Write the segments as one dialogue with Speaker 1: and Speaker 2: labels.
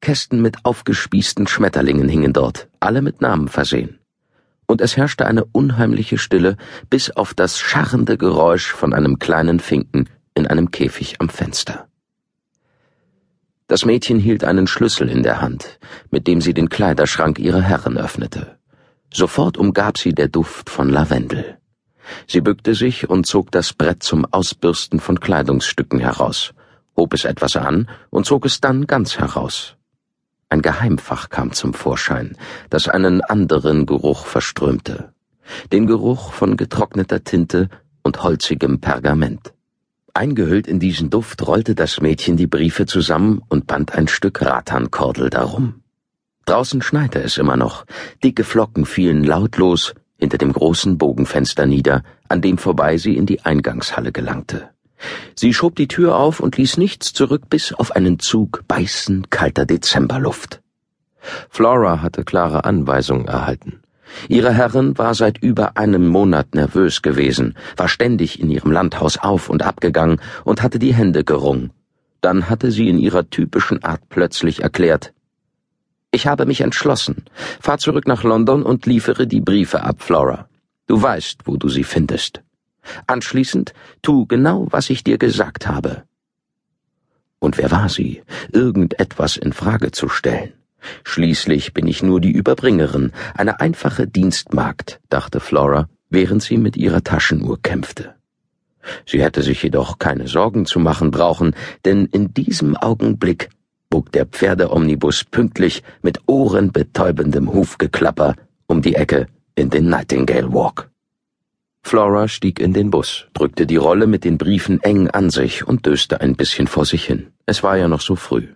Speaker 1: Kästen mit aufgespießten Schmetterlingen hingen dort, alle mit Namen versehen. Und es herrschte eine unheimliche Stille, bis auf das scharrende Geräusch von einem kleinen Finken in einem Käfig am Fenster. Das Mädchen hielt einen Schlüssel in der Hand, mit dem sie den Kleiderschrank ihrer Herren öffnete. Sofort umgab sie der Duft von Lavendel. Sie bückte sich und zog das Brett zum Ausbürsten von Kleidungsstücken heraus, hob es etwas an und zog es dann ganz heraus. Ein Geheimfach kam zum Vorschein, das einen anderen Geruch verströmte. Den Geruch von getrockneter Tinte und holzigem Pergament. Eingehüllt in diesen Duft rollte das Mädchen die Briefe zusammen und band ein Stück Rathankordel darum. Draußen schneite es immer noch, dicke Flocken fielen lautlos hinter dem großen Bogenfenster nieder, an dem vorbei sie in die Eingangshalle gelangte. Sie schob die Tür auf und ließ nichts zurück bis auf einen Zug beißend kalter Dezemberluft. Flora hatte klare Anweisungen erhalten. Ihre Herrin war seit über einem Monat nervös gewesen, war ständig in ihrem Landhaus auf und abgegangen und hatte die Hände gerungen. Dann hatte sie in ihrer typischen Art plötzlich erklärt, ich habe mich entschlossen. Fahr zurück nach London und liefere die Briefe ab, Flora. Du weißt, wo du sie findest. Anschließend tu genau, was ich dir gesagt habe. Und wer war sie, irgendetwas in Frage zu stellen? Schließlich bin ich nur die Überbringerin, eine einfache Dienstmagd, dachte Flora, während sie mit ihrer Taschenuhr kämpfte. Sie hätte sich jedoch keine Sorgen zu machen brauchen, denn in diesem Augenblick bog der Pferdeomnibus pünktlich mit ohrenbetäubendem Hufgeklapper um die Ecke in den Nightingale Walk. Flora stieg in den Bus, drückte die Rolle mit den Briefen eng an sich und döste ein bisschen vor sich hin. Es war ja noch so früh.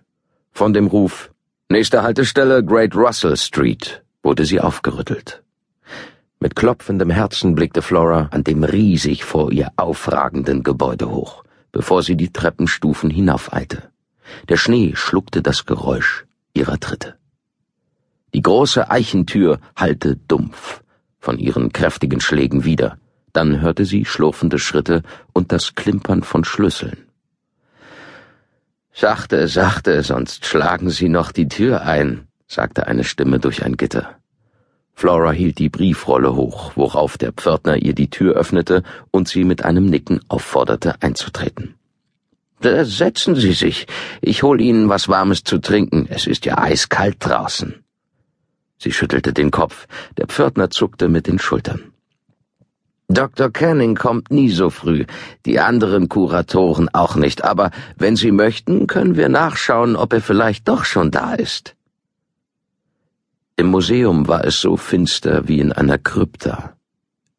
Speaker 1: Von dem Ruf Nächste Haltestelle Great Russell Street wurde sie aufgerüttelt. Mit klopfendem Herzen blickte Flora an dem riesig vor ihr aufragenden Gebäude hoch, bevor sie die Treppenstufen hinaufeilte. Der Schnee schluckte das Geräusch ihrer Tritte. Die große Eichentür hallte dumpf von ihren kräftigen Schlägen wieder, dann hörte sie schlurfende Schritte und das Klimpern von Schlüsseln. Sachte, sachte, sonst schlagen Sie noch die Tür ein, sagte eine Stimme durch ein Gitter. Flora hielt die Briefrolle hoch, worauf der Pförtner ihr die Tür öffnete und sie mit einem Nicken aufforderte, einzutreten. Setzen Sie sich. Ich hol Ihnen was Warmes zu trinken. Es ist ja eiskalt draußen. Sie schüttelte den Kopf. Der Pförtner zuckte mit den Schultern. Dr. Canning kommt nie so früh, die anderen Kuratoren auch nicht, aber wenn Sie möchten, können wir nachschauen, ob er vielleicht doch schon da ist. Im Museum war es so finster wie in einer Krypta.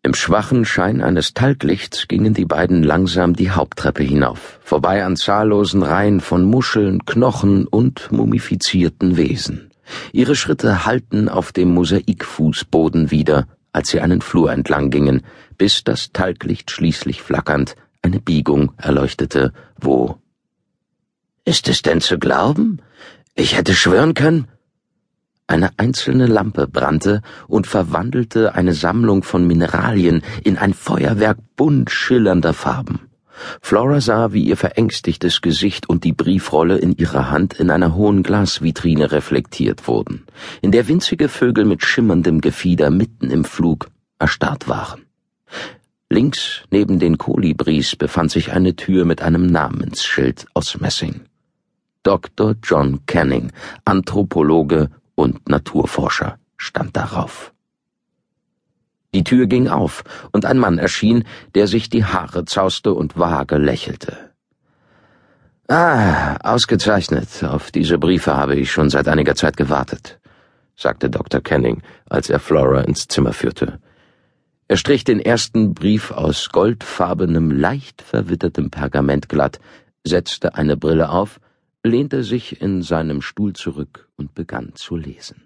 Speaker 1: Im schwachen Schein eines Talglichts gingen die beiden langsam die Haupttreppe hinauf, vorbei an zahllosen Reihen von Muscheln, Knochen und mumifizierten Wesen. Ihre Schritte hallten auf dem Mosaikfußboden wieder, als sie einen Flur entlang gingen, bis das Talglicht schließlich flackernd eine Biegung erleuchtete, wo Ist es denn zu glauben? Ich hätte schwören können, eine einzelne Lampe brannte und verwandelte eine Sammlung von Mineralien in ein Feuerwerk bunt schillernder Farben. Flora sah, wie ihr verängstigtes Gesicht und die Briefrolle in ihrer Hand in einer hohen Glasvitrine reflektiert wurden, in der winzige Vögel mit schimmerndem Gefieder mitten im Flug erstarrt waren. Links neben den Kolibris befand sich eine Tür mit einem Namensschild aus Messing. Dr. John Canning, Anthropologe und Naturforscher stand darauf. Die Tür ging auf, und ein Mann erschien, der sich die Haare zauste und vage lächelte. Ah, ausgezeichnet. Auf diese Briefe habe ich schon seit einiger Zeit gewartet, sagte Dr. Canning, als er Flora ins Zimmer führte. Er strich den ersten Brief aus goldfarbenem, leicht verwittertem Pergament glatt, setzte eine Brille auf lehnte sich in seinem Stuhl zurück und begann zu lesen.